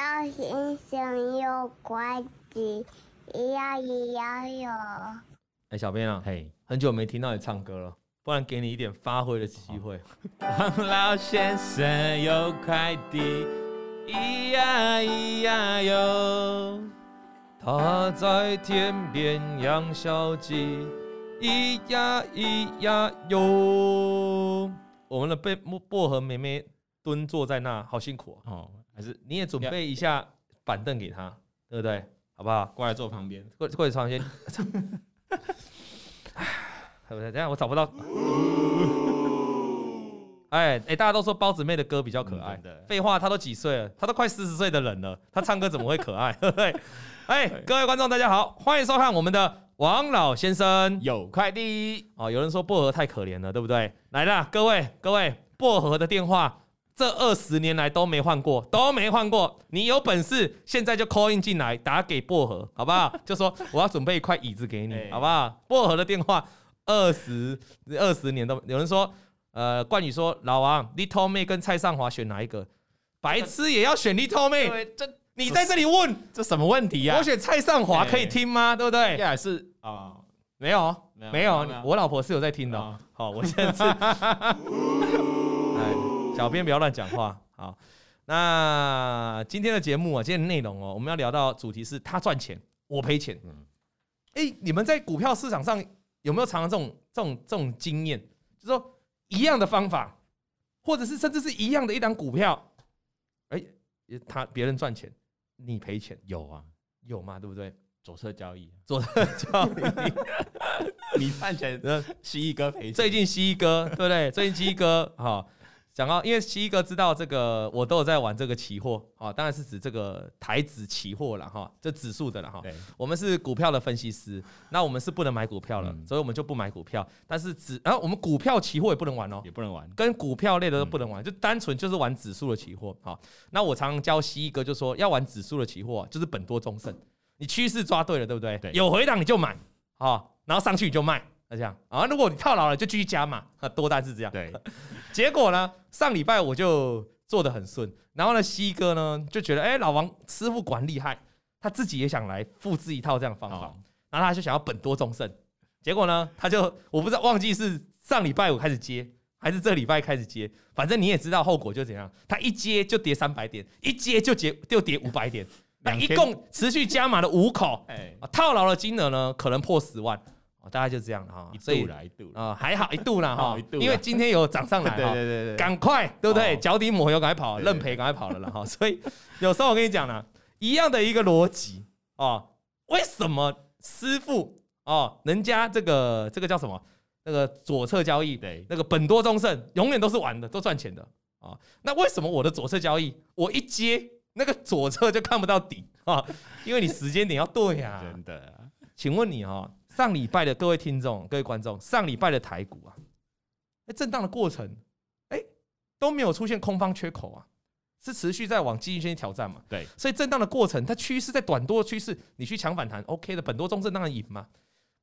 老先生有快递，咿呀咿呀哟。哎，小编啊，嘿，很久没听到你唱歌了，不然给你一点发挥的机会。王老先生有快递，咿呀咿呀哟，他在田边养小鸡，咿呀咿呀哟。我们的被薄荷妹妹蹲坐在那，好辛苦哦。还是你也准备一下板凳给他，对不对？好不好？过来坐旁边，过过来床边。哎，等下我找不到。哎哎，大家都说包子妹的歌比较可爱。的废话，她都几岁了？她都快四十岁的人了，她唱歌怎么会可爱？对不对？哎，各位观众大家好，欢迎收看我们的王老先生有快递。哦，有人说薄荷太可怜了，对不对？来啦，各位各位，薄荷的电话。这二十年来都没换过，都没换过。你有本事现在就 call in 进来，打给薄荷，好不好？就说我要准备一块椅子给你，好不好？薄荷的电话二十二十年都有人说，呃，冠宇说老王，Little 妹跟蔡尚华选哪一个？白痴也要选 Little 妹？这你在这里问这什么问题呀？我选蔡尚华可以听吗？对不对？也是啊，没有没有，我老婆是有在听的。好，我现在是。小编不要乱讲话。好，那今天的节目啊，今天的内容哦，我们要聊到主题是他赚钱，我赔钱。嗯，哎，你们在股票市场上有没有常常这种这种这种经验？就是说一样的方法，或者是甚至是一样的一档股票，哎，他别人赚钱，你赔钱，有啊，有嘛，对不对？左侧交易，左侧交易，你赚钱，蜥蜴哥赔钱。最近蜥蜴哥，对不对？最近蜥蜴哥，哈。讲到，因为七哥知道这个，我都有在玩这个期货啊，当然是指这个台指期货了哈，这指数的了哈。我们是股票的分析师，那我们是不能买股票了，所以我们就不买股票。但是指，然后我们股票期货也不能玩哦，也不能玩，跟股票类的都不能玩，就单纯就是玩指数的期货。好，那我常常教西哥就说，要玩指数的期货，就是本多终胜，你趋势抓对了，对不对？有回档你就买啊，然后上去你就卖。那这样啊，如果你套牢了，就继续加嘛。啊，多单是这样。对，结果呢，上礼拜我就做的很顺，然后呢，西哥呢就觉得，哎，老王师傅管厉害，他自己也想来复制一套这样的方法，然后他就想要本多终胜。结果呢，他就我不知道忘记是上礼拜五开始接，还是这礼拜开始接，反正你也知道后果就怎样，他一接就跌三百点，一接就跌就跌五百点，那一共持续加码了五口，哎，套牢的金额呢可能破十万。哦，大概就这样了哈，一度了，一度啊，还好一度了哈，因为今天有涨上来，对对对对，赶快，对不对？脚底抹油，赶快跑，认赔，赶快跑了了哈。所以有时候我跟你讲呢，一样的一个逻辑哦，为什么师傅哦，人家这个这个叫什么？那个左侧交易，对，那个本多中胜，永远都是玩的，都赚钱的啊。那为什么我的左侧交易，我一接那个左侧就看不到底啊？因为你时间点要对呀。真的，请问你哈？上礼拜的各位听众、各位观众，上礼拜的台股啊，哎，震荡的过程，哎，都没有出现空方缺口啊，是持续在往季线挑战嘛？对，所以震荡的过程，它趋势在短多趋势，你去抢反弹，OK 的，本多中正当然赢嘛。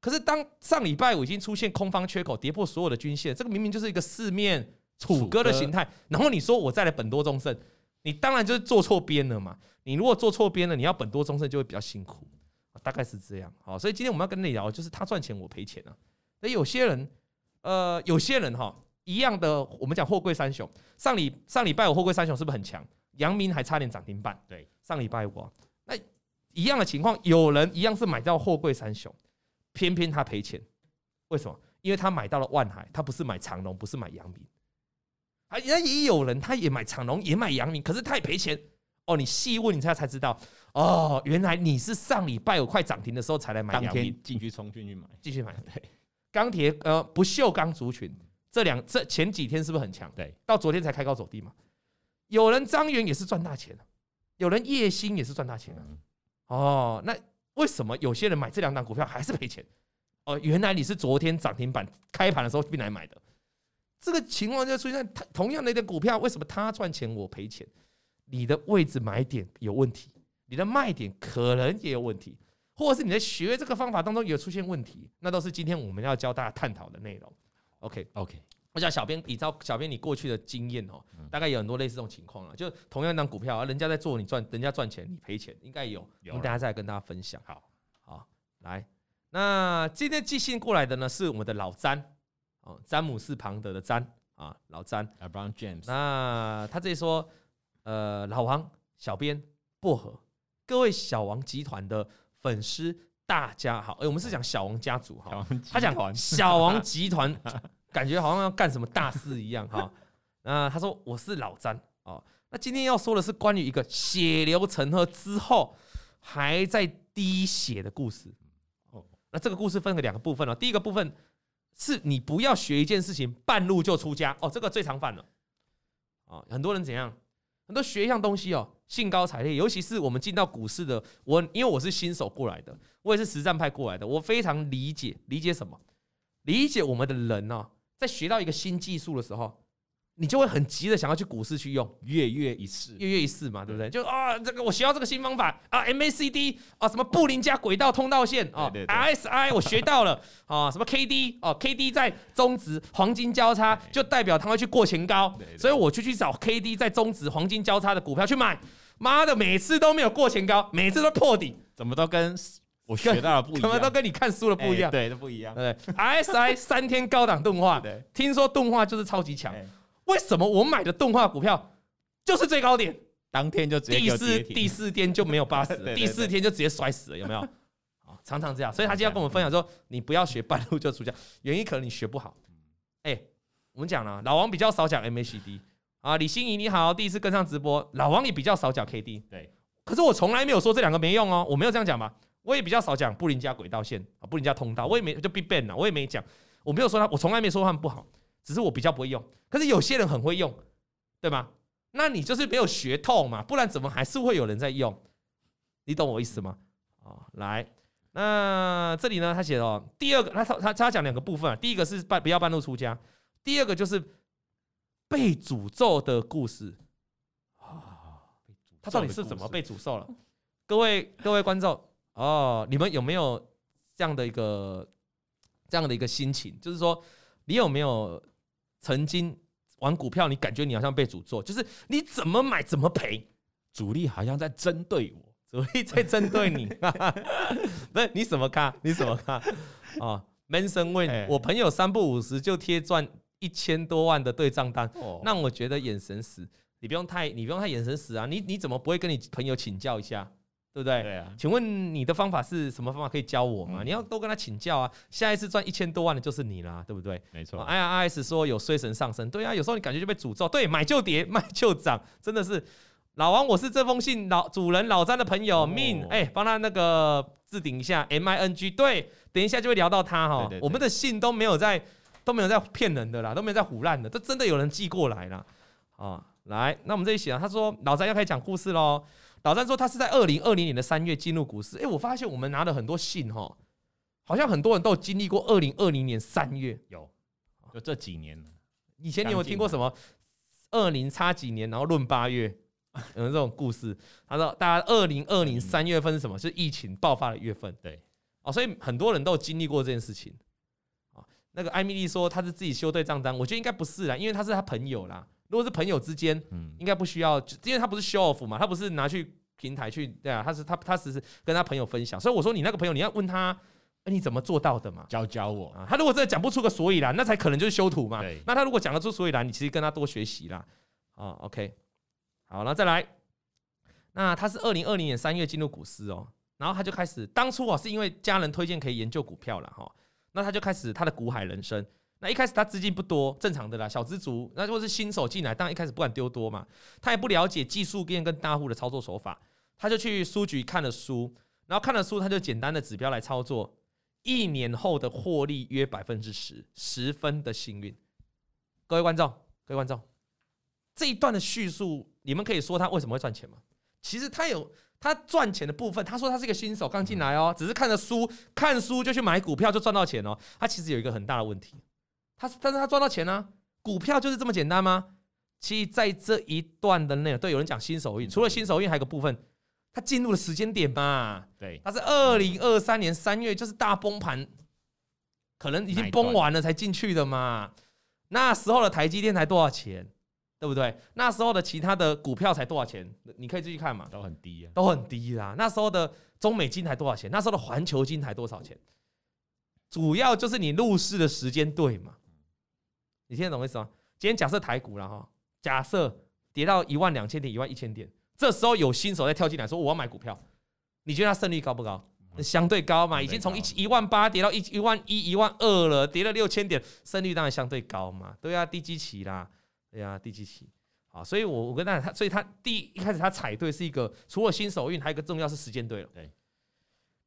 可是当上礼拜五已经出现空方缺口，跌破所有的均线，这个明明就是一个四面楚歌的形态，然后你说我再来本多中正，你当然就是做错边了嘛。你如果做错边了，你要本多中正就会比较辛苦。大概是这样，好，所以今天我们要跟你聊，就是他赚钱我赔钱啊。那有些人，呃，有些人哈，一样的，我们讲货柜三雄，上礼上礼拜我货柜三雄是不是很强？阳明还差点涨停板。对，上礼拜五，那一样的情况，有人一样是买到货柜三雄，偏偏他赔钱，为什么？因为他买到了万海，他不是买长隆，不是买阳明。啊，那也有人他也买长隆，也买阳明，可是他也赔钱。哦，你细问你才才知道，哦，原来你是上礼拜五快涨停的时候才来买，当天进去冲进去买，继续买。对，钢铁呃不锈钢族群这两这前几天是不是很强？对，到昨天才开高走低嘛。有人张元也是赚大钱，有人叶兴也是赚大钱啊。哦，那为什么有些人买这两档股票还是赔钱？哦，原来你是昨天涨停板开盘的时候进来买的，这个情况就出现同同样的一个股票，为什么他赚钱我赔钱？你的位置买点有问题，你的卖点可能也有问题，或者是你在学这个方法当中有出现问题，那都是今天我们要教大家探讨的内容。OK OK，我想小编依照小编你过去的经验哦，大概有很多类似这种情况啊，就同样一档股票啊，人家在做你赚，人家赚钱你赔钱，应该有。我们等下再跟大家分享。好，好，来，那今天寄信过来的呢是我们的老詹哦，詹姆斯庞德的詹啊，老詹。LeBron James。那他这里说，呃，老王、小编、薄荷，各位小王集团的粉丝，大家好。哎，我们是讲小王家族哈，他讲小王集团。感觉好像要干什么大事一样哈，那他说我是老詹哦，那今天要说的是关于一个血流成河之后还在滴血的故事。哦。那这个故事分了两个部分哦，第一个部分是你不要学一件事情半路就出家。哦，这个最常犯了。哦，很多人怎样，很多学一项东西哦，兴高采烈，尤其是我们进到股市的我，因为我是新手过来的，我也是实战派过来的，我非常理解理解什么，理解我们的人哦。在学到一个新技术的时候，你就会很急的想要去股市去用，跃跃一试，跃跃一试嘛，对不对？就啊，这个我学到这个新方法啊，MACD 啊，什么布林加轨道通道线啊，RSI 我学到了啊，什么 KD 哦，KD 在中值黄金交叉，就代表它会去过前高，所以我就去找 KD 在中值黄金交叉的股票去买，妈的，每次都没有过前高，每次都破底，怎么都跟。我学到了不一样，怎么都跟你看书的不一样，欸、对，都不一样。对，RSI 三天高档动画，对，听说动画就是超级强。为什么我买的动画股票就是最高点，当天就直接第四第四天就没有八十，第四天就直接摔死了，有没有？常常这样。所以他今天跟我们分享说，你不要学半路就出家，原因可能你学不好。哎、欸，我们讲了，老王比较少讲 MACD 啊，李欣怡你好，第一次跟上直播，老王也比较少讲 KD，对。可是我从来没有说这两个没用哦，我没有这样讲吧？我也比较少讲布林加轨道线啊，布林加通道，我也没就 Big Bang 啊，我也没讲，我没有说他，我从来没说他们不好，只是我比较不会用。可是有些人很会用，对吗？那你就是没有学透嘛，不然怎么还是会有人在用？你懂我意思吗？啊，来，那这里呢，他写了第二个，他他他讲两个部分啊，第一个是半不要半路出家，第二个就是被诅咒的故事啊，他到底是怎么被诅咒了？各位各位观众。哦，你们有没有这样的一个这样的一个心情？就是说，你有没有曾经玩股票，你感觉你好像被诅咒，就是你怎么买怎么赔，主力好像在针对我，主力在针对你。不是你怎么看？你怎么看？啊，Manson 问我朋友三不五时就贴赚一千多万的对账单，让我觉得眼神死。你不用太，你不用太眼神死啊！你你怎么不会跟你朋友请教一下？对不对？对啊，请问你的方法是什么方法可以教我吗？嗯、你要多跟他请教啊！下一次赚一千多万的就是你啦，对不对？没错。IRS 说有衰神上身，对啊，有时候你感觉就被诅咒。对，买就跌，卖就涨，真的是。老王，我是这封信老主人老詹的朋友，Min，哎，帮他那个置顶一下，M I N G，对，等一下就会聊到他哈。我们的信都没有在都没有在骗人的啦，都没有在胡乱的，这真的有人寄过来了啊。来，那我们这里写啊，他说老詹要开始讲故事喽。老詹说他是在二零二零年的三月进入股市。哎，我发现我们拿了很多信哈，好像很多人都有经历过二零二零年三月。有，就这几年。以前你有听过什么二零差几年，然后论八月，有这种故事？他说大家二零二零三月份是什么？是疫情爆发的月份。对，哦，所以很多人都有经历过这件事情。啊，那个艾米丽说她是自己修对账单，我觉得应该不是啦，因为她是她朋友啦。如果是朋友之间，嗯，应该不需要，因为他不是 show off 嘛，他不是拿去平台去，对啊，他是他他只是跟他朋友分享，所以我说你那个朋友你要问他，你怎么做到的嘛？教教我啊！他如果真的讲不出个所以然，那才可能就是修图嘛。那他如果讲得出所以然，你其实跟他多学习啦。啊，OK，好，那再来，那他是二零二零年三月进入股市哦，然后他就开始，当初哦是因为家人推荐可以研究股票了哈，那他就开始他的股海人生。那一开始他资金不多，正常的啦，小资族。那如果是新手进来，当然一开始不敢丢多嘛。他也不了解技术面跟大户的操作手法，他就去书局看了书，然后看了书，他就简单的指标来操作。一年后的获利约百分之十，十分的幸运。各位观众，各位观众，这一段的叙述，你们可以说他为什么会赚钱吗？其实他有他赚钱的部分。他说他是一个新手刚进来哦，只是看了书，看书就去买股票就赚到钱哦。他其实有一个很大的问题。他但是他赚到钱呢、啊？股票就是这么简单吗？其实在这一段的内容，对，有人讲新手运，除了新手运，还有个部分，他进入的时间点嘛，对，它是二零二三年三月，就是大崩盘，可能已经崩完了才进去的嘛。那时候的台积电才多少钱？对不对？那时候的其他的股票才多少钱？你可以继续看嘛，都很低啊，都很低啦。那时候的中美金才多少钱？那时候的环球金才多少钱？主要就是你入市的时间对嘛？你听得懂我意思吗？今天假设台股了哈，假设跌到一万两千点、一万一千点，这时候有新手在跳进来说我要买股票，你觉得他胜率高不高？相对高嘛，已经从一一万八跌到一一万一、一万二了，跌了六千点，胜率当然相对高嘛。对啊，低基期啦。对呀、啊，第几期？好，所以我我跟大家他，所以他第一,一开始他踩对是一个，除了新手运，还有一个重要是时间对了。对。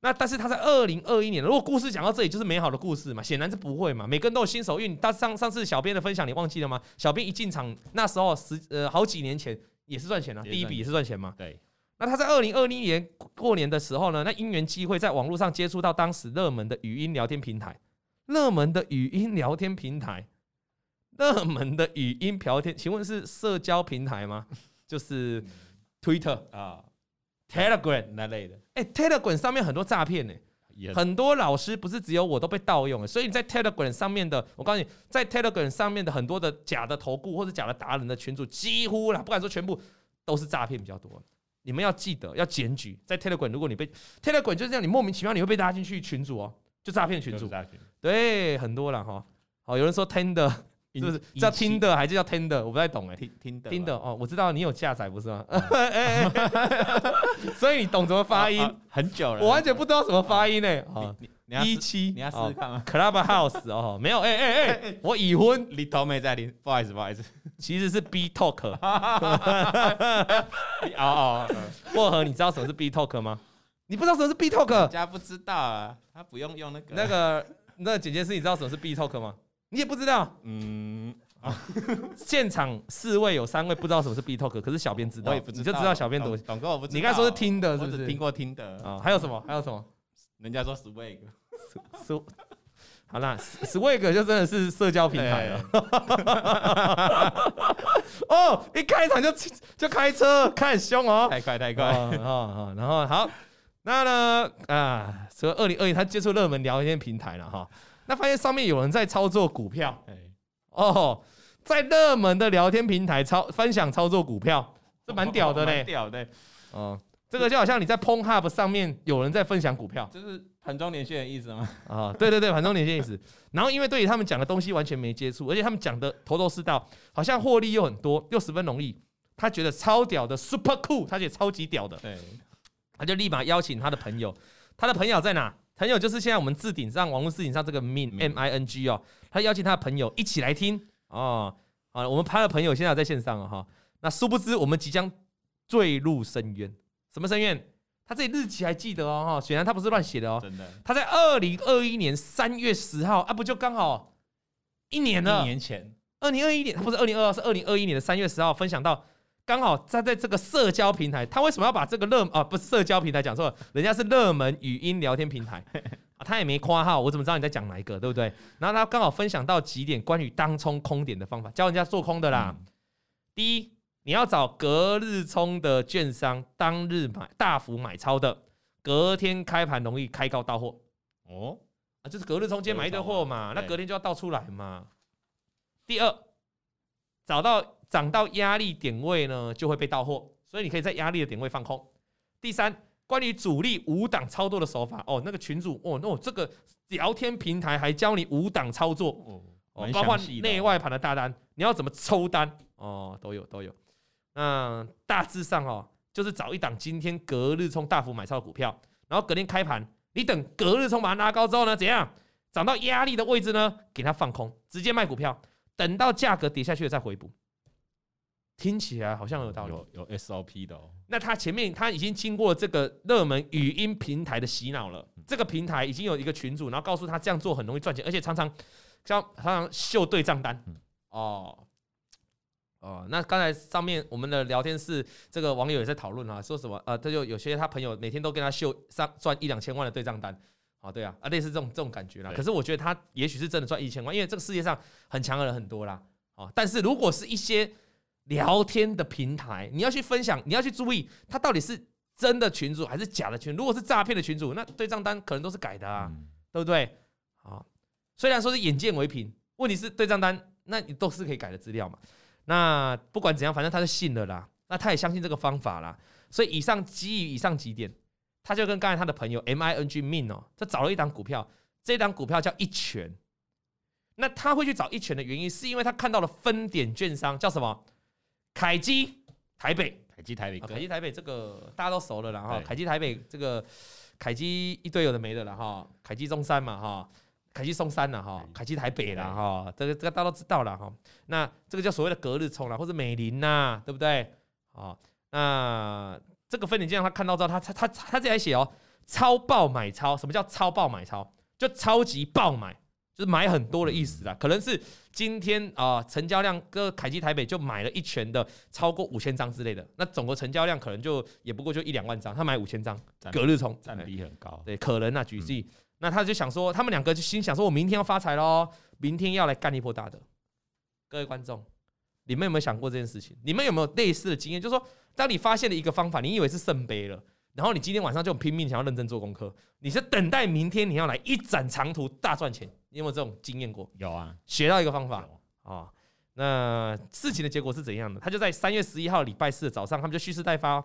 那但是他在二零二一年，如果故事讲到这里就是美好的故事嘛？显然是不会嘛。每个人都有新手运，但上上次小编的分享你忘记了吗？小编一进场那时候十呃好几年前也是赚钱啊，第一笔也是赚钱嘛。对。那他在二零二零年过年的时候呢，那因缘机会在网络上接触到当时热门的语音聊天平台，热门的语音聊天平台。热门的语音聊天，请问是社交平台吗？就是 Twitter 啊，Telegram 那类的。哎，Telegram 上面很多诈骗呢，很多老师不是只有我都被盗用了，所以你在 Telegram 上面的，我告诉你，在 Telegram 上面的很多的假的投顾或者假的达人的群主，几乎啦，不敢说全部都是诈骗比较多。你们要记得要检举，在 Telegram 如果你被 Telegram 就是这样，你莫名其妙你会被拉进去群组哦，就诈骗群主，对，很多了哈。好，有人说 Tender。是不是叫听的还是叫听的？我不太懂哎。听听的听的哦，我知道你有下载不是吗？所以你懂怎么发音？很久了，我完全不知道怎么发音呢。一七，你要试试看吗？Clubhouse 哦，没有哎哎哎，我已婚，你头没在听，不好意思不好意思，其实是 B Talk。哦哦，薄荷，你知道什么是 B Talk 吗？你不知道什么是 B Talk？人家不知道啊，他不用用那个那个那个姐姐是，你知道什么是 B Talk 吗？你也不知道，嗯，现场四位有三位不知道什么是 B Talk，可是小编知道，你就知道小编多。董哥我不知道，你刚才说是听的，是不是？听过听的啊？还有什么？还有什么？人家说 Swag，好啦，Swag 就真的是社交平台了。哦，一开场就就开车，开很凶哦，太快太快。然后好，那呢啊，所以二零二一他接触热门聊天平台了哈。那发现上面有人在操作股票，哦，在热门的聊天平台操分享操作股票，这蛮屌的嘞，屌的，哦，这个就好像你在 Pornhub 上面有人在分享股票，就是盘中连线的意思吗？啊，对对对，盘中连线意思。然后因为对于他们讲的东西完全没接触，而且他们讲的头头是道，好像获利又很多，又十分容易，他觉得超屌的，super cool，他觉得超级屌的，对，他就立马邀请他的朋友，他的朋友在哪？朋友就是现在我们置顶上网络置顶上这个 min m i n g 哦，他邀请他的朋友一起来听哦，好，我们拍的朋友现在在线上了哈。那殊不知我们即将坠入深渊，什么深渊？他这里日期还记得哦哈，显然他不是乱写的哦，真的。他在二零二一年三月十号啊，不就刚好一年了？一年前，二零二一年，他不是二零二二，是二零二一年的三月十号分享到。刚好他在这个社交平台，他为什么要把这个热啊不是社交平台讲错了？人家是热门语音聊天平台 啊，他也没括号，我怎么知道你在讲哪一个，对不对？然后他刚好分享到几点关于当冲空点的方法，教人家做空的啦。第一，你要找隔日冲的券商，当日买大幅买超的，隔天开盘容易开高到货哦啊，就是隔日冲今天买一堆货嘛，那隔天就要倒出来嘛。第二，找到。涨到压力点位呢，就会被到货，所以你可以在压力的点位放空。第三，关于主力五档操作的手法哦，那个群主哦，那我这个聊天平台还教你五档操作哦，包括内外盘的大单，你要怎么抽单哦，都有都有。那大致上哦，就是找一档今天隔日冲大幅买超的股票，然后隔天开盘，你等隔日冲把它拉高之后呢，怎样涨到压力的位置呢，给它放空，直接卖股票，等到价格跌下去了再回补。听起来好像有道理，有有 SOP 的哦。那他前面他已经经过这个热门语音平台的洗脑了，这个平台已经有一个群主，然后告诉他这样做很容易赚钱，而且常常像常常秀对账单。哦哦，那刚才上面我们的聊天室这个网友也在讨论啊，说什么呃，他就有些他朋友每天都跟他秀上赚一两千万的对账单。啊，对啊，啊类似这种这种感觉啦。可是我觉得他也许是真的赚一千万，因为这个世界上很强的人很多啦。哦，但是如果是一些聊天的平台，你要去分享，你要去注意，他到底是真的群主还是假的群。如果是诈骗的群主，那对账单可能都是改的啊，嗯、对不对？啊，虽然说是眼见为凭，问题是对账单那你都是可以改的资料嘛。那不管怎样，反正他是信了啦。那他也相信这个方法啦。所以以上基于以上几点，他就跟刚才他的朋友 M I N G Min 哦，他找了一档股票，这档股票叫一拳。那他会去找一拳的原因，是因为他看到了分点券商叫什么？凯基台北，凯基台北，凯基台北这个大家都熟了啦哈。凯基台北这个凯基一堆有的没的了哈。凯基中山嘛哈，凯基松山了哈，凯基台北了哈，这个这个大家都知道了哈。那这个叫所谓的隔日冲啦，或者美林呐，对不对？啊，那这个分点券商他看到之后，他他他他自己还写哦，超爆买超，什么叫超爆买超？就超级爆买。就是买很多的意思啦，可能是今天啊、呃、成交量，个凯基台北就买了一拳的超过五千张之类的，那总个成交量可能就也不过就一两万张，他买五千张，隔日冲占比很高，对，可能啊，举例，嗯、那他就想说，他们两个就心想说，我明天要发财喽，明天要来干一波大的。各位观众，你们有没有想过这件事情？你们有没有类似的经验？就是说，当你发现了一个方法，你以为是圣杯了。然后你今天晚上就拼命想要认真做功课，你是等待明天你要来一展长途大赚钱，你有没有这种经验过？有啊，学到一个方法啊、哦。那事情的结果是怎样的？他就在三月十一号礼拜四的早上，他们就蓄势待发、哦。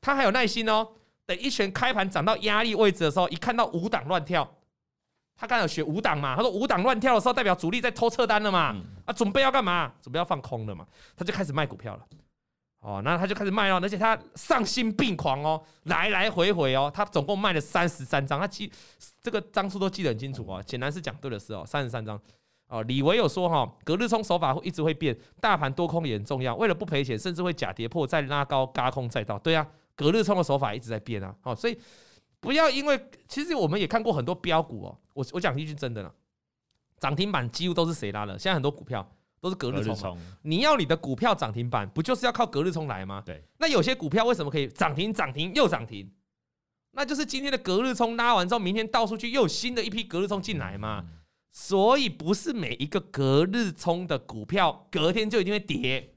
他还有耐心哦，等一拳开盘涨到压力位置的时候，一看到五档乱跳，他刚才有学五档嘛？他说五档乱跳的时候，代表主力在偷撤单了嘛？嗯、啊，准备要干嘛？准备要放空了嘛？他就开始卖股票了。哦，那他就开始卖哦，而且他丧心病狂哦，来来回回哦，他总共卖了三十三张，他记这个张数都记得很清楚哦，显然是讲对的事哦，三十三张哦。李维有说哈，隔日冲手法会一直会变，大盘多空也很重要，为了不赔钱，甚至会假跌破再拉高，轧空再到。对啊，隔日冲的手法一直在变啊，哦，所以不要因为其实我们也看过很多标股哦，我我讲一句真的了，涨停板几乎都是谁拉的？现在很多股票。都是隔日冲，你要你的股票涨停板，不就是要靠隔日冲来吗？对。那有些股票为什么可以涨停、涨停又涨停？那就是今天的隔日冲拉完之后，明天倒出去又有新的一批隔日冲进来嘛。所以不是每一个隔日冲的股票隔天就一定会跌。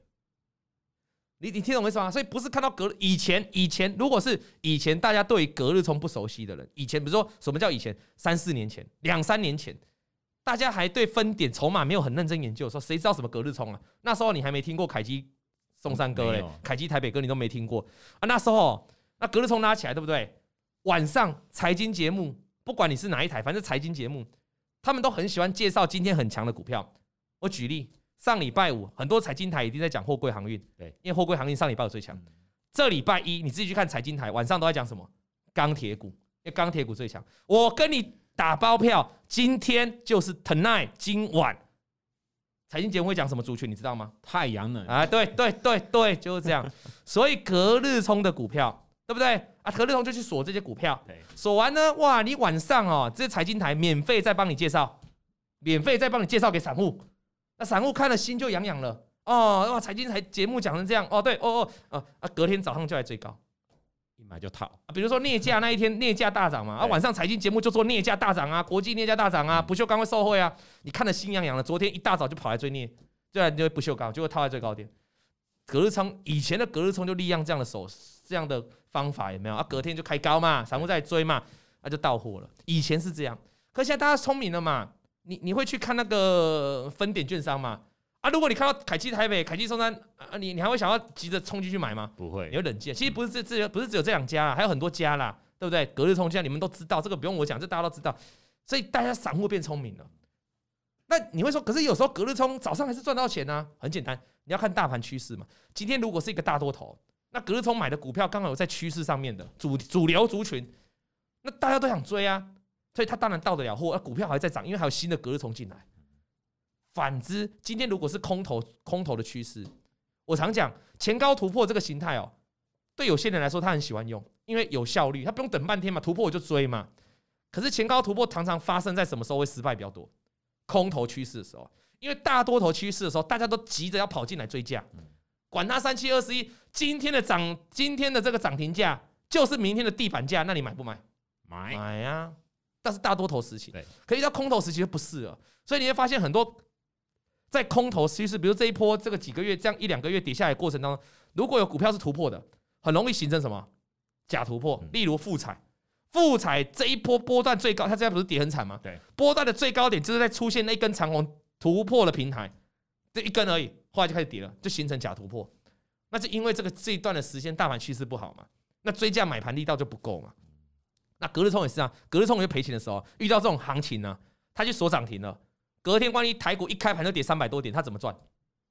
你你听懂我意思吗？所以不是看到隔以前以前，如果是以前大家对隔日冲不熟悉的人，以前比如说什么叫以前？三四年前、两三年前。大家还对分点筹码没有很认真研究的时候，谁知道什么隔日冲啊？那时候你还没听过凯基松山哥嘞，凯基台北哥你都没听过啊？那时候那隔日冲拉起来，对不对？晚上财经节目，不管你是哪一台，反正财经节目，他们都很喜欢介绍今天很强的股票。我举例，上礼拜五很多财经台一定在讲货柜航运，对，因为货柜航运上礼拜五最强。这礼拜一你自己去看财经台，晚上都在讲什么？钢铁股，因为钢铁股最强。我跟你。打包票，今天就是 tonight，今晚财经节目会讲什么族群，你知道吗？太阳能啊，对对对对，就是这样。所以隔日冲的股票，对不对啊？隔日冲就去锁这些股票，锁完呢，哇，你晚上哦，这些财经台免费再帮你介绍，免费再帮你介绍给散户，那散户看了心就痒痒了哦，哇，财经台节目讲成这样，哦，对，哦哦啊，隔天早上就来追高。一买就套，啊比如说镍价那一天镍价大涨嘛，啊晚上财经节目就说镍价大涨啊，国际镍价大涨啊，不锈钢会受惠啊，你看得心痒痒的，昨天一大早就跑来追镍，对啊，就会不锈钢就会套在最高点。隔日冲以前的隔日冲就利用这样的手这样的方法有没有啊？隔天就开高嘛，散户在追嘛，那就到货了。以前是这样，可现在大家聪明了嘛，你你会去看那个分点券商嘛？啊！如果你看到凯基台北、凯基松山啊，你你还会想要急着冲进去买吗？不会，你会冷静。其实不是这这不是只有这两家啦，还有很多家啦，对不对？隔日冲，现在你们都知道，这个不用我讲，这大家都知道。所以大家散户变聪明了。那你会说，可是有时候隔日冲早上还是赚到钱呢、啊？很简单，你要看大盘趋势嘛。今天如果是一个大多头，那隔日冲买的股票刚好有在趋势上面的主主流族群，那大家都想追啊，所以他当然到得了货，而股票还在涨，因为还有新的隔日冲进来。反之，今天如果是空头空头的趋势，我常讲前高突破这个形态哦，对有些人来说他很喜欢用，因为有效率，他不用等半天嘛，突破我就追嘛。可是前高突破常常发生在什么时候会失败比较多？空头趋势的时候，因为大多头趋势的时候，大家都急着要跑进来追价，管他三七二十一，今天的涨，今天的这个涨停价就是明天的地板价，那你买不买？买买呀！但是大多头时期，对，可以到空头时期就不是了，所以你会发现很多。在空头趋势，比如这一波这个几个月这样一两个月跌下来的过程当中，如果有股票是突破的，很容易形成什么假突破。例如富彩，富彩这一波波段最高，它现在不是跌很惨吗？对，波段的最高点就是在出现那一根长红突破了平台，这一根而已，后来就开始跌了，就形成假突破。那是因为这个这一段的时间大盘趋势不好嘛，那追价买盘力道就不够嘛。那隔日冲也是啊，隔日冲就赔钱的时候，遇到这种行情呢、啊，他就锁涨停了。隔天万一台股一开盘就跌三百多点，他怎么赚？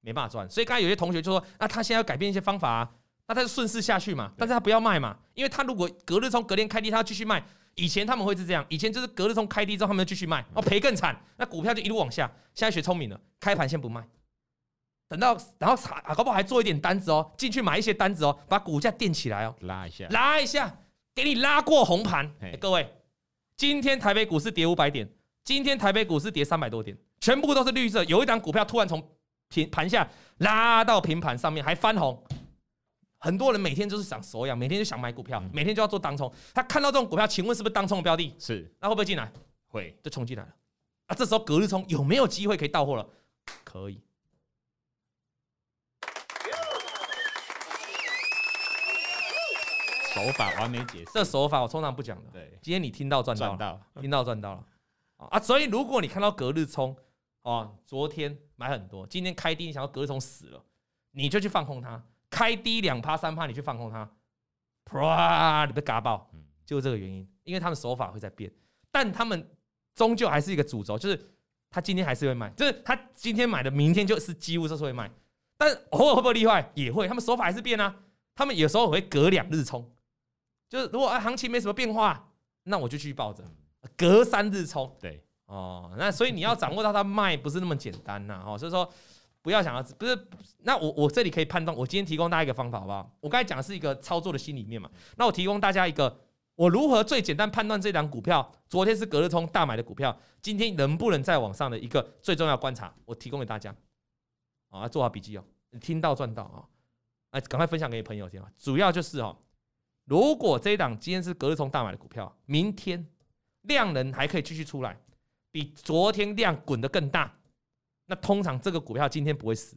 没办法赚。所以刚才有些同学就说，那他现在要改变一些方法啊，那他就顺势下去嘛，但是他不要卖嘛，因为他如果隔日从隔天开低，他要继续卖。以前他们会是这样，以前就是隔日从开低之后，他们就继续卖，哦，赔更惨，那股票就一路往下。现在学聪明了，开盘先不卖，等到然后啊，搞不好还做一点单子哦，进去买一些单子哦，把股价垫起来哦，拉一下，拉一下，给你拉过红盘。欸，各位，今天台北股市跌五百点，今天台北股市跌三百多点，全部都是绿色。有一档股票突然从平盘下拉到平盘上面，还翻红。很多人每天就是想手痒，每天就想买股票，每天就要做当冲。他看到这种股票，请问是不是当冲的标的？是，那会不会进来？会，就冲进来了。啊，这时候隔日冲有没有机会可以到货了？可以。手法完美解释，这手法我通常不讲的。对，今天你听到赚到，到听到赚到了啊！所以如果你看到隔日冲哦，昨天买很多，今天开低，你想要隔日冲死了，你就去放空它。开低两趴三趴，你去放空它，啪，你被嘎爆，就是这个原因。因为他们手法会在变，但他们终究还是一个主轴，就是他今天还是会卖，就是他今天买的，明天就是几乎都是会卖。但偶尔会不会例外？也会，他们手法还是变啊。他们有时候会隔两日冲，就是如果啊行情没什么变化，那我就继续抱着，隔三日冲。对，哦，那所以你要掌握到它卖不是那么简单呐，哦，所以说。不要想要，不是，那我我这里可以判断，我今天提供大家一个方法，好不好？我刚才讲的是一个操作的心里面嘛，那我提供大家一个，我如何最简单判断这档股票，昨天是隔日冲大买的股票，今天能不能再往上的一个最重要观察，我提供给大家，啊，做好笔记哦，听到赚到啊，哎，赶快分享给你朋友听啊，主要就是哦，如果这一档今天是隔日冲大买的股票，明天量能还可以继续出来，比昨天量滚得更大。那通常这个股票今天不会死，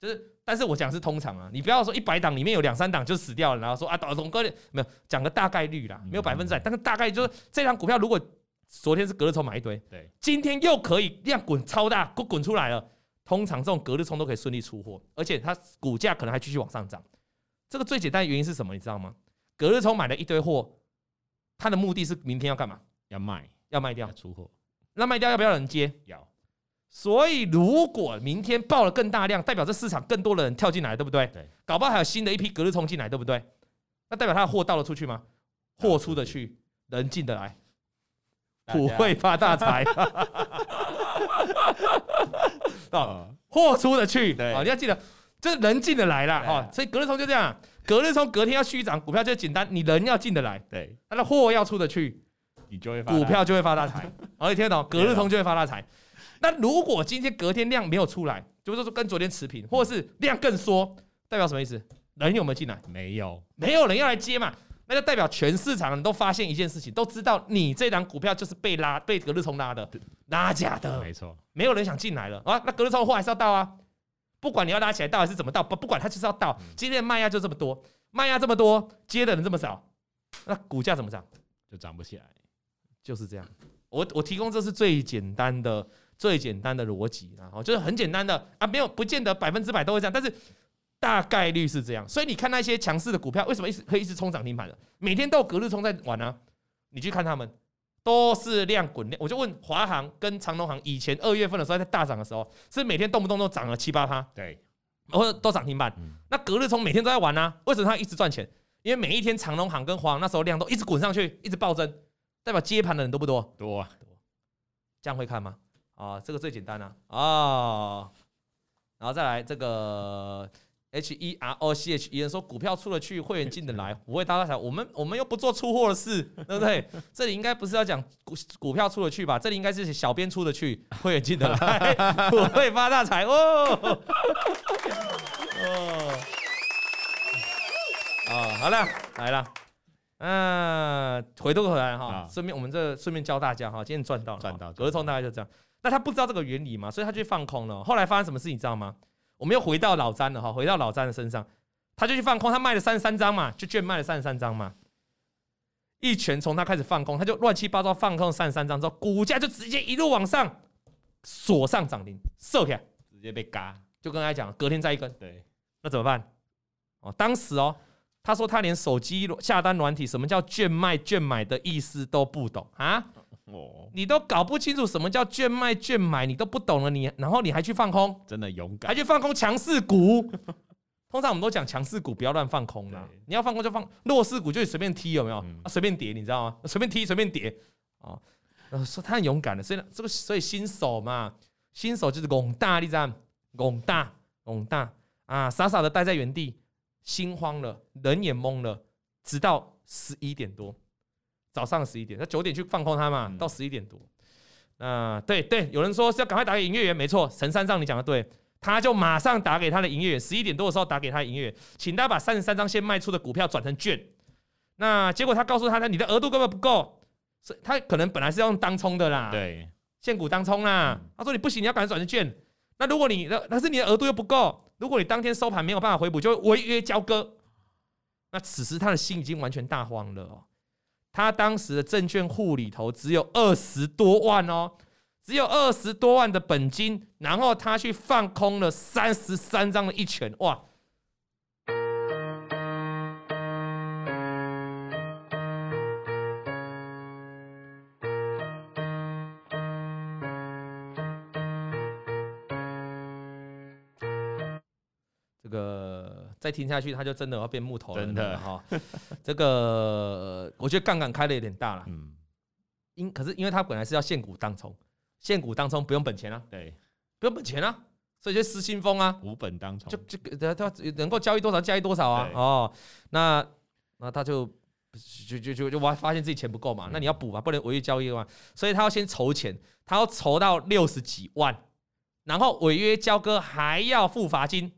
就是，但是我讲是通常啊，你不要说一百档里面有两三档就死掉了，然后说啊，导龙哥没有讲个大概率啦，没有百分之百，但是大概就是这张股票如果昨天是隔日冲买一堆，对，今天又可以量滚超大，滚滚出来了，通常这种隔日冲都可以顺利出货，而且它股价可能还继续往上涨。这个最简单的原因是什么？你知道吗？隔日冲买了一堆货，它的目的是明天要干嘛？要卖，要卖掉，出货。那卖掉要不要人接？要。所以，如果明天爆了更大量，代表这市场更多的人跳进来，对不对？对，搞不好还有新的一批隔日冲进来，对不对？那代表他的货到了出去吗？货出得去，人进得来，普惠发大财。啊，货出得去，啊，你要记得，这人进得来了啊。所以隔日冲就这样，隔日冲隔天要续涨，股票就简单，你人要进得来，对，他的货要出得去，你就会股票就会发大财。好，你听得懂？隔日通就会发大财。那如果今天隔天量没有出来，就是说跟昨天持平，或者是量更缩，代表什么意思？人有没有进来？没有，没有人要来接嘛？那就代表全市场人都发现一件事情，都知道你这档股票就是被拉、被隔日冲拉的，拉假的，没错，没有人想进来了啊。那隔日冲的货还是要到啊，不管你要拉起来到还是怎么到，不不管它就是要到。今天卖压就这么多，卖压这么多，接的人这么少，那股价怎么涨？就涨不起来，就是这样。我我提供这是最简单的。最简单的逻辑，然后就是很简单的啊，没有不见得百分之百都会这样，但是大概率是这样。所以你看那些强势的股票，为什么一直可以一直冲涨停板的？每天都有隔日冲在玩啊。你去看他们，都是量滚量。我就问华航跟长隆航，以前二月份的时候在大涨的时候，是每天动不动都涨了七八趴，对，或者都涨停板。那隔日冲每天都在玩啊，为什么他一直赚钱？因为每一天长隆航跟华航那时候量都一直滚上去，一直暴增，代表接盘的人多不多？多啊，这样会看吗？啊，这个最简单了啊，啊，然后再来这个 H E R O C H，有人说股票出得去，会员进的来，不会大家想，我们我们又不做出货的事，对不对？这里应该不是要讲股股票出得去吧？这里应该是小编出的去，会员进的来，不会发大财哦。哦，啊，好了，来了。嗯，回头回来哈，顺便我们这顺便教大家哈，今天赚到了，赚到，隔日冲大概就这样。那他不知道这个原理嘛，所以他就去放空了。后来发生什么事你知道吗？我们又回到老詹了哈，回到老詹的身上，他就去放空，他卖了三十三张嘛，就券卖了三十三张嘛。一拳从他开始放空，他就乱七八糟放空三十三张之后，股价就直接一路往上锁上涨停，收起来，直接被嘎，就跟他讲，隔天再一根，对，那怎么办？哦，当时哦，他说他连手机下单软体什么叫券卖券买的意思都不懂啊，哦，你都搞不清楚什么叫券卖券买，你都不懂了，你然后你还去放空，真的勇敢还，去放空强势股。通常我们都讲强势股不要乱放空啦，你要放空就放弱势股，就随便踢有没有？嗯啊随便跌，你知道吗？随便踢随便跌啊。呃，说他很勇敢的，所以这个所以新手嘛，新手就是拱大，你知道吗？拱大拱大啊，傻傻的待在原地，心慌了，人也懵了，直到十一点多，早上十一点，那九点去放空他嘛，嗯到十一点多。啊，对对，有人说是要赶快打给营业员，没错，陈三藏你讲的对。他就马上打给他的营业员，十一点多的时候打给他的营业员，请他把三十三张先卖出的股票转成券。那结果他告诉他，你的额度根本不够，所以他可能本来是要用当冲的啦，对，现股当冲啦。嗯他说你不行，你要赶快转成券。那如果你的，但是你的额度又不够，如果你当天收盘没有办法回补，就会违约交割。那此时他的心已经完全大慌了哦。他当时的证券户里头只有二十多万哦。只有二十多万的本金，然后他去放空了三十三张的一拳，哇！再听下去，他就真的要变木头了，真的。哈。这个我觉得杠杆开的有点大了，嗯，因可是因为他本来是要现股当冲。现股当冲不用本钱啊，对，不用本钱啊，所以就失心疯啊，无本当冲，就就他他能够交易多少交易多少啊，哦，那那他就就就就就发发现自己钱不够嘛，嗯。那你要补嘛，不能违约交易嘛，所以他要先筹钱，他要筹到六十几万，然后违约交割还要付罚金，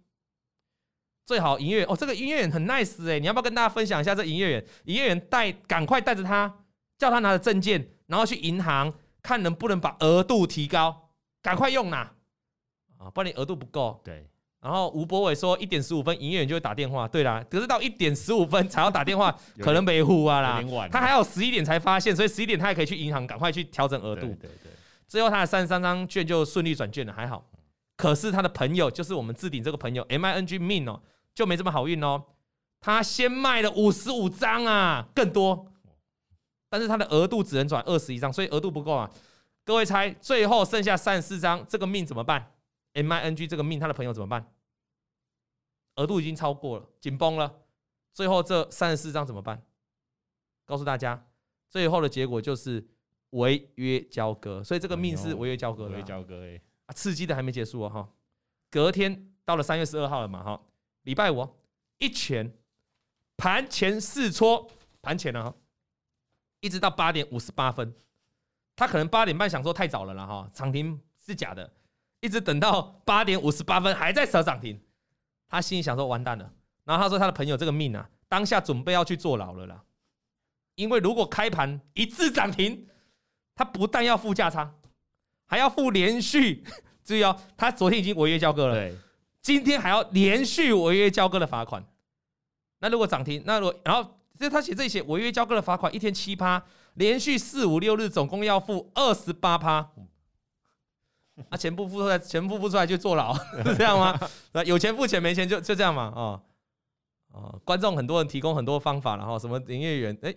最好营业员哦，这个营业员很 nice 哎、欸，你要不要跟大家分享一下这营业员？营业员带赶快带着他，叫他拿着证件，然后去银行。看能不能把额度提高，赶快用呐！啊，不然你额度不够。对，然后吴博伟说一点十五分营业员就会打电话，对啦，可是到一点十五分才要打电话，可能没户啊啦。他还有十一点才发现，所以十一点他也可以去银行赶快去调整额度。对对对，最后他的三十三张券就顺利转券了，还好。可是他的朋友就是我们置顶这个朋友 M I N G Min 哦，就没这么好运哦。他先卖了五十五张啊，更多。但是他的额度只能转二十一张，所以额度不够啊。各位猜，最后剩下三十四张，这个命怎么办？M I N G 这个命，他的朋友怎么办？额度已经超过了，紧绷了。最后这三十四张怎么办？告诉大家，最后的结果就是违约交割。所以这个命是违约交割的、啊。违约交割哎，啊，刺激的还没结束哦哈。隔天到了三月十二号了嘛哈，礼拜五一拳盘前试搓盘前了哈。一直到八点五十八分，他可能八点半想说太早了啦哈，涨停是假的，一直等到八点五十八分还在扯涨停，他心里想说完蛋了。然后他说他的朋友这个命啊，当下准备要去坐牢了啦，因为如果开盘一致涨停，他不但要付价差，还要付连续，注意哦，他昨天已经违约交割了，今天还要连续违约交割的罚款。那如果涨停，那如果然后。就他写这些违约交割的罚款一天七趴，连续四五六日总共要付二十八趴，啊，钱不付出来，钱不付出来就坐牢，是 这样吗？有钱付钱，没钱就就这样嘛，哦哦，观众很多人提供很多方法，然后什么营业员，哎，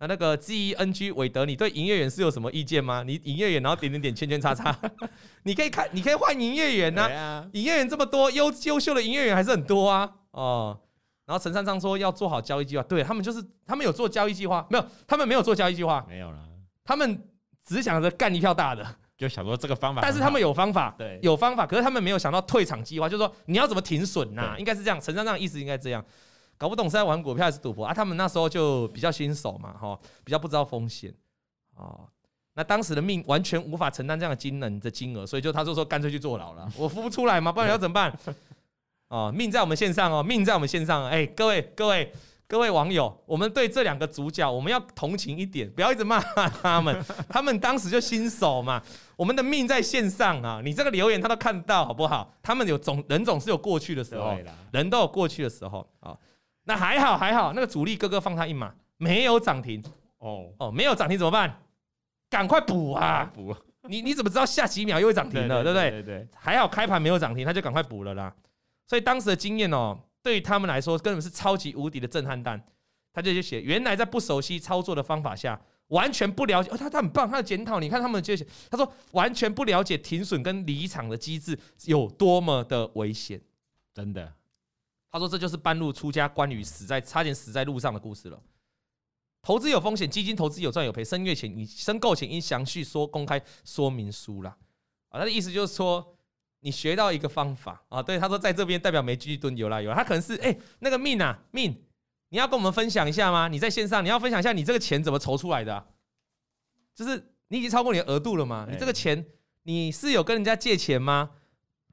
那那个 G E N G 韦德，你对营业员是有什么意见吗？你营业员然后点点点圈圈叉叉，你可以看，你可以换营业员呐、啊，营业员这么多，优优秀的营业员还是很多啊，哦。然后陈三章说要做好交易计划，对他们就是他们有做交易计划，没有他们没有做交易计划，没有啦，他们只想着干一票大的，就想说这个方法，但是他们有方法，对，有方法，可是他们没有想到退场计划，就是说你要怎么停损呐？对。应该是这样，陈三章的意思应该这样，搞不懂是在玩股票还是赌博啊？他们那时候就比较新手嘛，哈，比较不知道风险哦。那当时的命完全无法承担这样的惊人的金额，所以就他就说干脆去坐牢了，我付不出来嘛，不然要怎么办？哦，命在我们线上哦，命在我们线上。哎，各位各位各位网友，我们对这两个主角，我们要同情一点，不要一直骂他们。他们当时就新手嘛，我们的命在线上啊，你这个留言他都看到，好不好？他们有总人总是有过去的时候，人都有过去的时候啊。那还好还好，那个主力哥哥放他一马，没有涨停。哦哦，没有涨停怎么办？赶快补啊！补你你怎么知道下几秒又会涨停了，对不对？对对，还好开盘没有涨停，他就赶快补了啦。所以当时的经验哦，对于他们来说根本是超级无敌的震撼弹。他就写，原来在不熟悉操作的方法下，完全不了解，哦，他他很棒，他的检讨，你看他们就写，他说完全不了解停损跟离场的机制有多么的危险，真的。他说这就是半路出家关羽死在差点死在路上的故事了。投资有风险，基金投资有赚有赔，申阅前你申购前应详细说公开说明书啦。啊，他的意思就是说，你学到一个方法啊，对，他说在这边代表没继续蹲有啦有啦，他可能是哎、欸、那个命啊命，你要跟我们分享一下吗？你在线上你要分享一下你这个钱怎么筹出来的、啊？就是你已经超过你的额度了吗？你这个钱你是有跟人家借钱吗？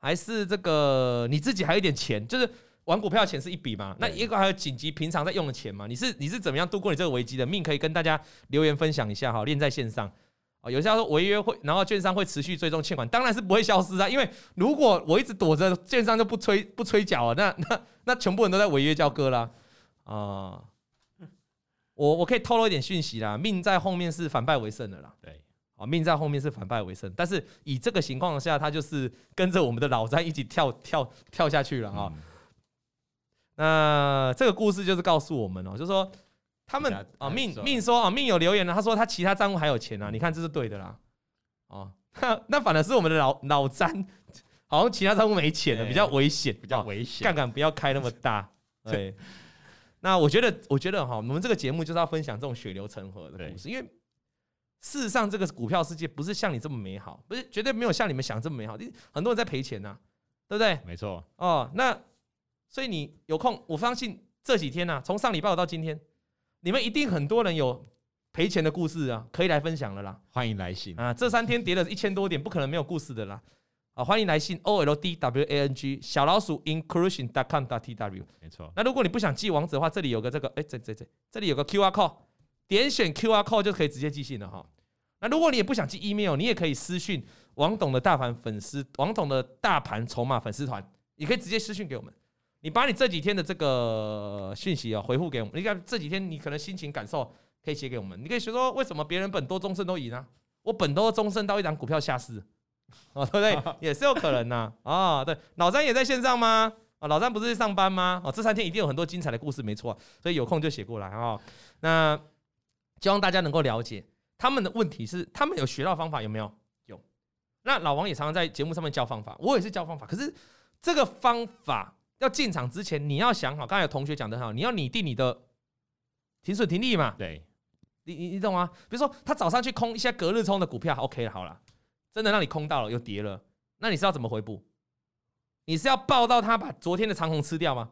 还是这个你自己还有一点钱？就是。玩股票钱是一笔嘛？那一个还有紧急平常在用的钱嘛？你是你是怎么样度过你这个危机的？命可以跟大家留言分享一下哈，练在线上啊。有些人说违约会，然后券商会持续追踪欠款，当然是不会消失啊。因为如果我一直躲着，券商就不催不催缴啊，那 那那全部人都在违约交割啦啊。我我可以透露一点讯息啦，命在后面是反败为胜的啦。对，啊，命在后面是反败为胜，但是以这个情况下，他就是跟着我们的老詹一起跳跳跳下去了啊。那这个故事就是告诉我们哦，就是说他们啊命命说啊命有留言了，他说他其他账户还有钱啊，你看这是对的啦，哦，那反而是我们的老老詹，好像其他账户没钱了，比较危险，比较危险，杠杆不要开那么大。对，那我觉得我觉得哈，我们这个节目就是要分享这种血流成河的故事，因为事实上这个股票世界不是像你这么美好，不是绝对没有像你们想这么美好，很多人在赔钱呐，对不对？没错。哦，那。所以你有空，我相信这几天呢、啊，从上礼拜到今天，你们一定很多人有赔钱的故事啊，可以来分享了啦。欢迎来信啊！这三天跌了一千多点，不可能没有故事的啦。啊，欢迎来信 o l d w a n g 小老鼠 inclusion dot com dot t w。没错。那如果你不想寄网址的话，这里有个这个，哎，这这这，这里有个 Q R code，点选 Q R code 就可以直接寄信了哈。那如果你也不想寄 email，你也可以私讯王董的大盘粉丝，王董的大盘筹码粉丝团，也可以直接私讯给我们。你把你这几天的这个讯息啊回复给我们，你看这几天你可能心情感受可以写给我们，你可以说说为什么别人本多终身都赢啊？我本多终身到一档股票下市，哦，对不对？也是有可能呐。啊，对，老詹也在线上吗？啊，老詹不是在上班吗？哦，这三天一定有很多精彩的故事，没错。所以有空就写过来啊。那希望大家能够了解他们的问题是，他们有学到方法有没有？有。那老王也常常在节目上面教方法，我也是教方法，可是这个方法。要进场之前，你要想好。刚才有同学讲的很好，你要拟定你的停损停利嘛？对，你你你懂吗？比如说他早上去空一些隔日冲的股票，OK 了，好了，真的让你空到了又跌了，那你是要怎么回补？你是要抱到他把昨天的长虹吃掉吗？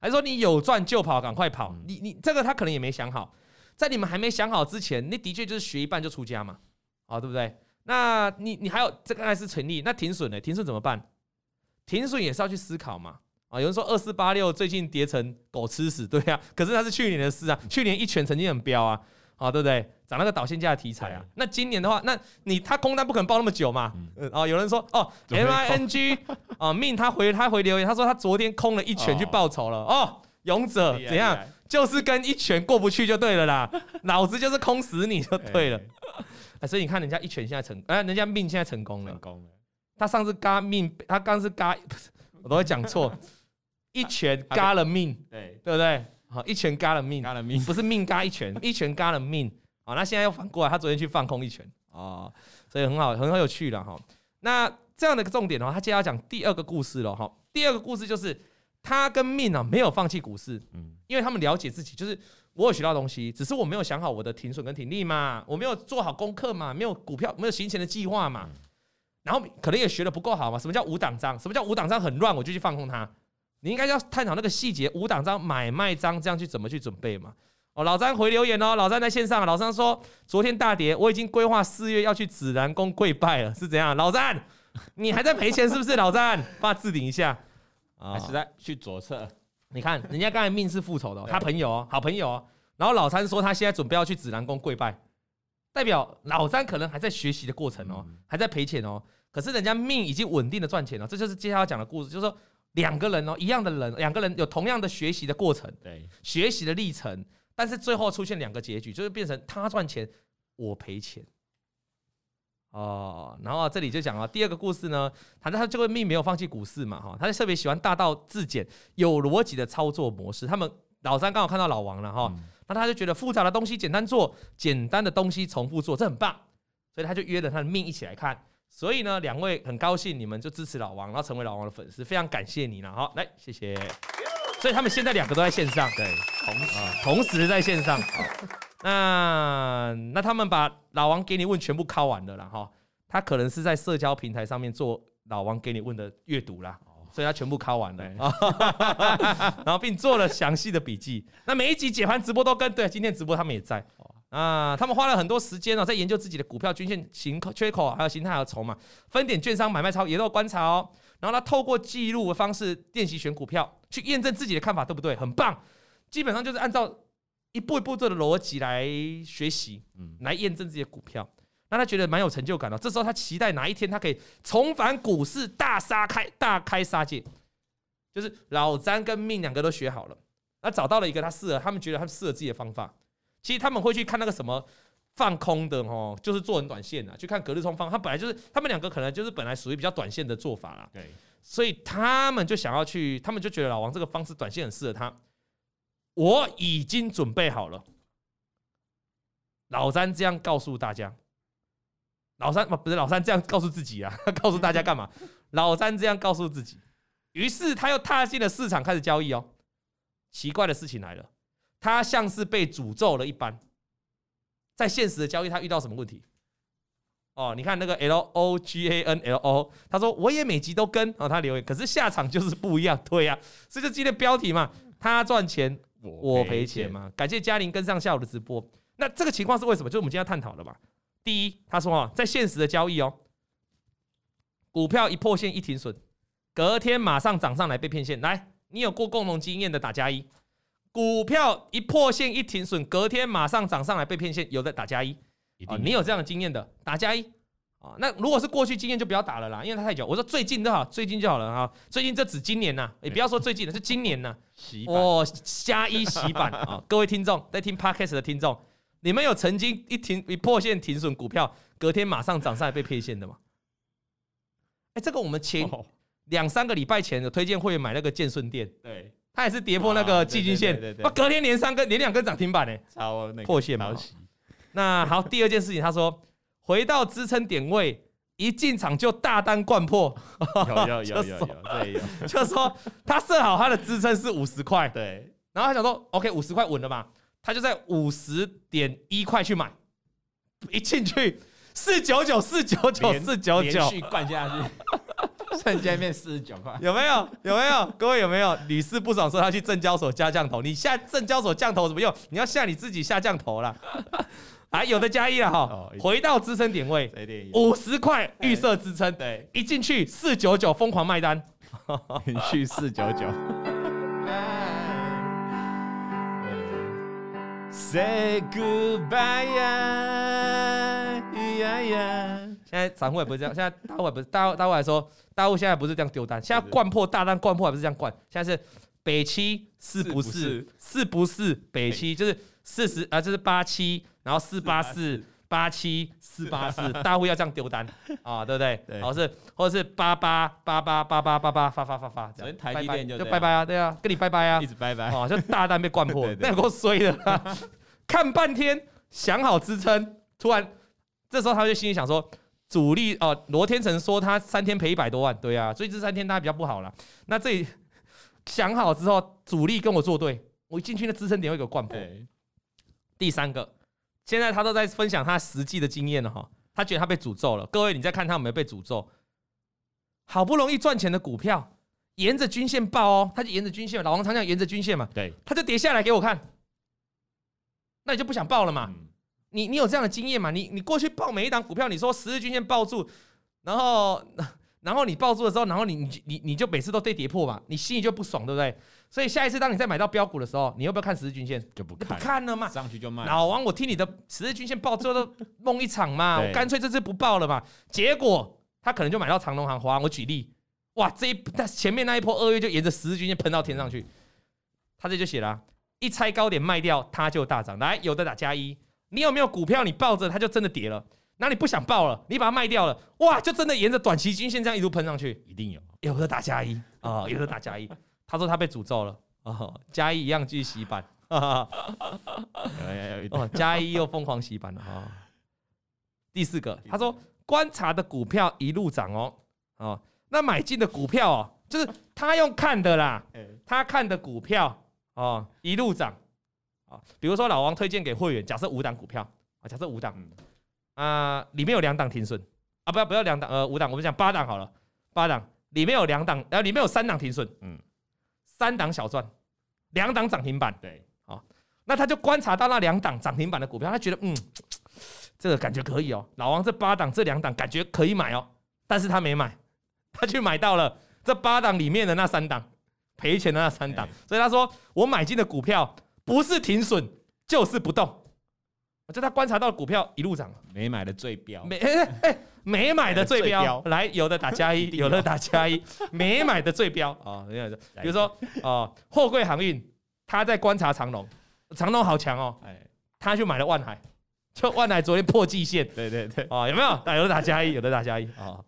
还是说你有赚就跑，赶快跑？你你这个他可能也没想好，在你们还没想好之前，那的确就是学一半就出家嘛，啊，对不对？那你你还有这个还是成立？那停损呢？停损怎么办？停损也是要去思考嘛。啊，有人说二四八六最近跌成狗吃屎，对啊，可是它是去年的事啊，去年一拳曾经很飙啊，啊，对不对？涨那个导线架的题材啊，那今年的话，那你他空单不可能报那么久嘛，嗯，啊，有人说哦，M I N G 啊，命他回他回留言，他说他昨天空了一拳去报仇了，哦，勇者怎样？就是跟一拳过不去就对了啦，老子就是空死你就对了，所以你看人家一拳现在成，哎，人家命现在成功了，成功了，他上次嘎命，他刚是嘎，我都会讲错。一拳嘎了命，对对不对？好，一拳嘎了命，嘎了命，不是命嘎一拳，一拳嘎了命。好，那现在又反过来，他昨天去放空一拳啊，所以很好，很好有趣了哈。那这样的一个重点的话，他接下来讲第二个故事了哈。第二个故事就是他跟命啊没有放弃股市，嗯，因为他们了解自己，就是我有学到东西，只是我没有想好我的停损跟停利嘛，我没有做好功课嘛，没有股票没有行前的计划嘛，然后可能也学的不够好嘛。什么叫五档章？什么叫五档章很乱？我就去放空它。你应该要探讨那个细节，五档章买卖章这样去怎么去准备嘛？哦，老詹回留言哦，老詹在线上，老张说昨天大跌，我已经规划四月要去紫兰宫跪拜了，是怎样？老詹，你还在赔钱是不是？老詹，帮他置顶一下啊，还是在去左侧？你看人家刚才命是复仇的、哦，他朋友哦，好朋友哦。然后老三说他现在准备要去紫兰宫跪拜，代表老三可能还在学习的过程哦，还在赔钱哦。可是人家命已经稳定的赚钱了，这就是接下来讲的故事，就是说。两个人哦，一样的人，两个人有同样的学习的过程，对，学习的历程，但是最后出现两个结局，就是变成他赚钱，我赔钱。哦，然后这里就讲了第二个故事呢，反正他这个命没有放弃股市嘛，哈，他就特别喜欢大道至简、有逻辑的操作模式。他们老三刚好看到老王了哈，那他就觉得复杂的东西简单做，简单的东西重复做，这很棒，所以他就约了他的命一起来看。所以呢，两位很高兴你们就支持老王，然后成为老王的粉丝，非常感谢你了，好，来谢谢。所以他们现在两个都在线上，对，同时、啊、同时在线上。那那他们把老王给你问全部考完了啦哈，他可能是在社交平台上面做老王给你问的阅读啦，所以他全部考完了，然后并做了详细的笔记。那每一集解盘直播都跟，对，今天直播他们也在啊，他们花了很多时间哦，在研究自己的股票均线形缺口，还有形态和筹码，分点券商买卖超也都有观察哦。然后他透过记录的方式练习选股票，去验证自己的看法对不对？很棒，基本上就是按照。一步一步做的逻辑来学习，嗯，来验证自己的股票，那他觉得蛮有成就感的。这时候他期待哪一天他可以重返股市，大杀开大开杀戒，就是老詹跟命两个都学好了，那找到了一个他适合，他们觉得他适合自己的方法。其实他们会去看那个什么放空的哦，就是做很短线的，去看隔日冲放。他本来就是他们两个可能就是本来属于比较短线的做法啦，对，所以他们就想要去，他们就觉得老王这个方式短线很适合他。我已经准备好了，老三这样告诉大家，老三不是老三这样告诉自己啊，告诉大家干嘛？老三这样告诉自己，于是他又踏进了市场开始交易哦。奇怪的事情来了，他像是被诅咒了一般，在现实的交易他遇到什么问题？哦，你看那个 L O G A N L O，他说我也每集都跟哦，他留言，可是下场就是不一样，对呀、啊，这就今天标题嘛，他赚钱。我赔钱嘛？感谢嘉玲跟上下午的直播。那这个情况是为什么？就是我们今天要探讨的吧。第一，他说啊，在现实的交易哦，股票一破线一停损，隔天马上涨上来被骗线。来，你有过共同经验的打加一。股票一破线一停损，隔天马上涨上来被骗线，有的打加一。啊，你有这样的经验的打加一。啊，那如果是过去经验就不要打了啦，因为它太久。我说最近就好，最近就好了哈。最近这指今年呐，也不要说最近了，是今年呐。哦，加一洗版啊！各位听众在听 Podcast 的听众，你们有曾经一停一破线停损股票，隔天马上涨上来被骗线的吗？哎，这个我们前两三个礼拜前有推荐会员买那个建顺电，对，它也是跌破那个季均线，对对，隔天连三根连两根涨停板呢，超破线嘛。那好，第二件事情，他说。回到支撑点位，一进场就大单灌破，有有有 有有，对有，就说他设好他的支撑是五十块，对，然后他想说，OK，五十块稳了嘛，他就在五十点一块去买，一进去四九九四九九四九九，连续灌下去，瞬间变四十九块，有没有？有没有？各位有没有？屡试不爽说他去证交所加降头，你下证交所降头有什么用？你要下你自己下降头了。啊、有的加一了哈，回到支撑点位，五十块预设支撑，对，一进去四九九疯狂卖单，连续四九九。Say goodbye！现在散户也不是这样，现在大户也不是大户，大户来说，大户现在不是这样丢单，现在灌破大单灌破还不是这样灌，现在是北七是不是？是不是北七？就是四十啊，就是八七。然后四八四八七四八四，大户要这样丢单啊，对不对？然后是或者是八八八八八八八八发发发发，这样台积电就就拜拜啊，对啊，跟你拜拜啊，一直拜拜啊，就大单被灌破，那有够衰的。看半天想好支撑，突然这时候他就心里想说，主力哦，罗天成说他三天赔一百多万，对啊，所以这三天他比较不好了。那这里想好之后，主力跟我作对，我一进去那支撑点会给我灌破。第三个。现在他都在分享他实际的经验了哈，他觉得他被诅咒了。各位，你再看他有没有被诅咒？好不容易赚钱的股票，沿着均线爆哦，他就沿着均线，老王常讲沿着均线嘛，对，他就跌下来给我看，那你就不想爆了嘛？你你有这样的经验吗？你你过去抱每一档股票，你说十日均线抱住，然后 然后你抱住的时候，然后你你你你就每次都被跌破嘛，你心里就不爽，对不对？所以下一次当你再买到标股的时候，你要不要看十日均线？就不看，不看了嘛。上去就卖。老王，我听你的十日均线报之后都梦一场嘛，我干脆这次不报了嘛。结果他可能就买到长隆行、华航。我举例，哇，这一那前面那一波二月就沿着十日均线喷到天上去。他这就写了、啊，一拆高点卖掉，它就大涨。来，有的打加一，你有没有股票你抱着它就真的跌了？那你不想抱了，你把它卖掉了，哇，就真的沿着短期均线这样一路喷上去，一定有，有的打加一？啊，有的打加一。他说他被诅咒了。啊，加一一样继续洗板，哦，加一又疯狂洗板了。啊。第四个，他说观察的股票一路涨哦，哦，那买进的股票哦，就是他用看的啦，他看的股票哦一路涨啊，比如说老王推荐给会员，假设五档股票啊，假设五档。啊、呃，里面有两档停损啊，不要不要两档，呃，五档，我们讲八档好了，八档里面有两档，呃，里面有三档停损，嗯，三档小赚，两档涨停板，对，好，那他就观察到那两档涨停板的股票，他觉得嗯，这个感觉可以哦，老王这八档这两档感觉可以买哦，但是他没买，他去买到了这八档里面的那三档赔钱的那三档，所以他说我买进的股票不是停损就是不动。就他观察到股票一路涨，没买的最标，没哎 哎，没买的最标，来有的打加一，有的打加一，没买的最标。啊，比如说哦，货柜航运，他在观察长隆，长隆好强哦，哎，他去买了万海，就万海昨天破季线，对对对，啊，有没有？有的打加一，有的打加一。啊，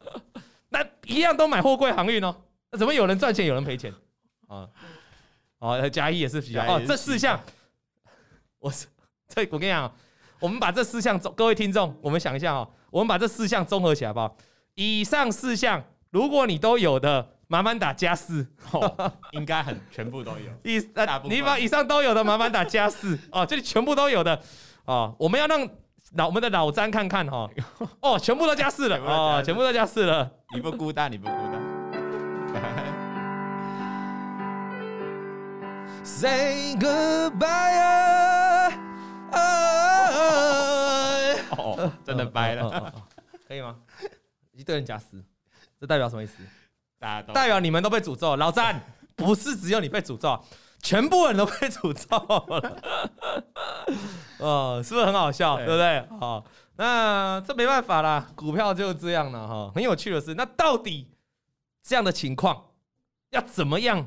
那一样都买货柜航运哦，那怎么有人赚钱，有人赔钱？啊？哦，加一也是比较哦，这四项，我是这我跟你讲。我们把这四项，各位听众，我们想一下哦，我们把这四项综合起来，好不好？以上四项，如果你都有的，麻烦打加四，哦，应该很全部都有。以呃，你把以上都有的，麻烦打加四哦，这里全部都有的哦，我们要让老我们的老詹看看哈，哦，全部都加四了哦，全部都加四了，你不孤单，你不孤单。Say goodbye. 哦，真的掰了，可以吗？一堆人加四，这代表什么意思？大家都代表你们都被诅咒。老詹，不是只有你被诅咒，全部人都被诅咒了。哦，是不是很好笑？对，对不对？好，那这没办法啦，股票就这样了哈。很有趣的是，那到底这样的情况要怎么样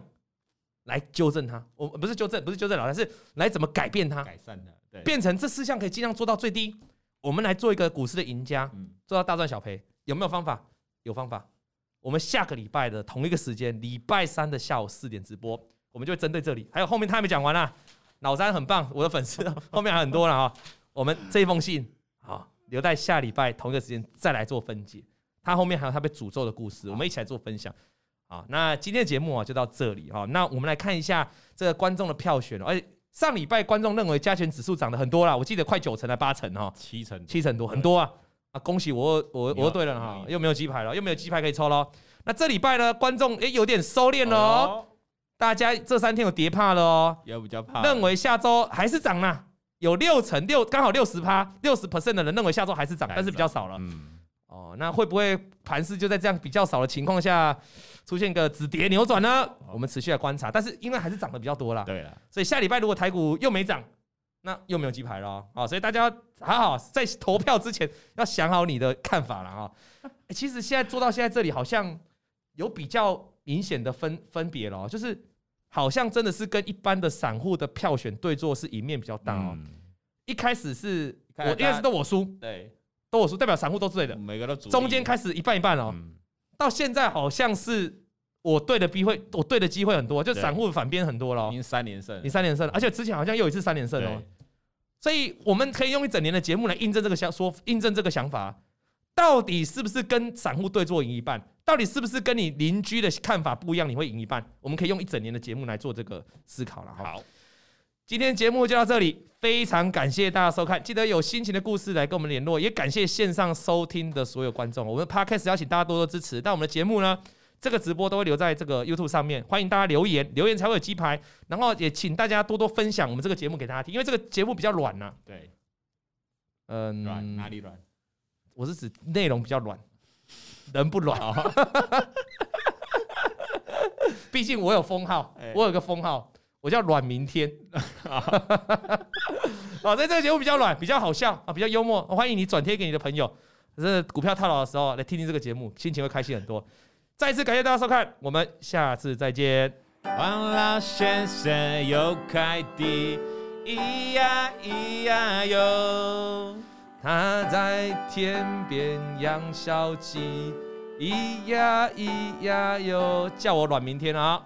来纠正它？我不是纠正，不是纠正老詹，是来怎么改变它？改善它。变成这四项可以尽量做到最低，我们来做一个股市的赢家，做到大赚小赔，有没有方法？有方法。我们下个礼拜的同一个时间，礼拜三的下午四点直播，我们就会针对这里。还有后面他还没讲完啊，老三很棒，我的粉丝 后面还很多了啊。我们这一封信好，留在下礼拜同一个时间再来做分解。他后面还有他被诅咒的故事，我们一起来做分享。好，那今天的节目啊就到这里哈。那我们来看一下这个观众的票选，而且。上礼拜观众认为加权指数涨得很多啦，我记得快九成还八成哈，七成七成多很多啊啊！恭喜我我我对了哈，又没有鸡排了，又没有鸡排可以抽喽。那这礼拜呢，观众诶有点收敛了哦，大家这三天有跌怕了哦，有比较怕，认为下周还是涨啦，有六成六刚好六十趴六十 percent 的人认为下周还是涨，但是比较少了。嗯，哦，那会不会盘势就在这样比较少的情况下？出现个止跌扭转呢，我们持续来观察，但是因为还是涨得比较多啦，对了，所以下礼拜如果台股又没涨，那又没有鸡排了啊，所以大家还好在投票之前要想好你的看法了啊。其实现在做到现在这里，好像有比较明显的分分别了，就是好像真的是跟一般的散户的票选对坐是赢面比较大哦。一开始是我一开始都我输，对，都我输，代表散户都是对的，每个都中间开始一半一半哦。到现在好像是我对的机会，我对的机会很多，就散户反边很多了。已经三连胜，你三连胜了，而且之前好像又一次三连胜哦。所以我们可以用一整年的节目来印证这个想说，印证这个想法，到底是不是跟散户对做赢一半？到底是不是跟你邻居的看法不一样，你会赢一半？我们可以用一整年的节目来做这个思考了。好，今天节目就到这里，非常感谢大家收看，记得有心情的故事来跟我们联络，也感谢线上收听的所有观众。我们 Podcast 邀请大家多多支持，但我们的节目呢，这个直播都会留在这个 YouTube 上面，欢迎大家留言，留言才会有鸡排。然后也请大家多多分享我们这个节目给大家听，因为这个节目比较软呐。对，嗯，软哪里软？我是指内容比较软，人不软。毕竟我有封号，我有个封号。我叫阮明天，好，在这个节目比较软，比较好笑啊，比较幽默，欢迎你转贴给你的朋友。这股票套牢的时候来听听这个节目，心情会开心很多。再次感谢大家收看，我们下次再见。王老先生有快递，咿呀咿呀哟。他在天边养小鸡，咿呀咿呀哟，叫我阮明天啊！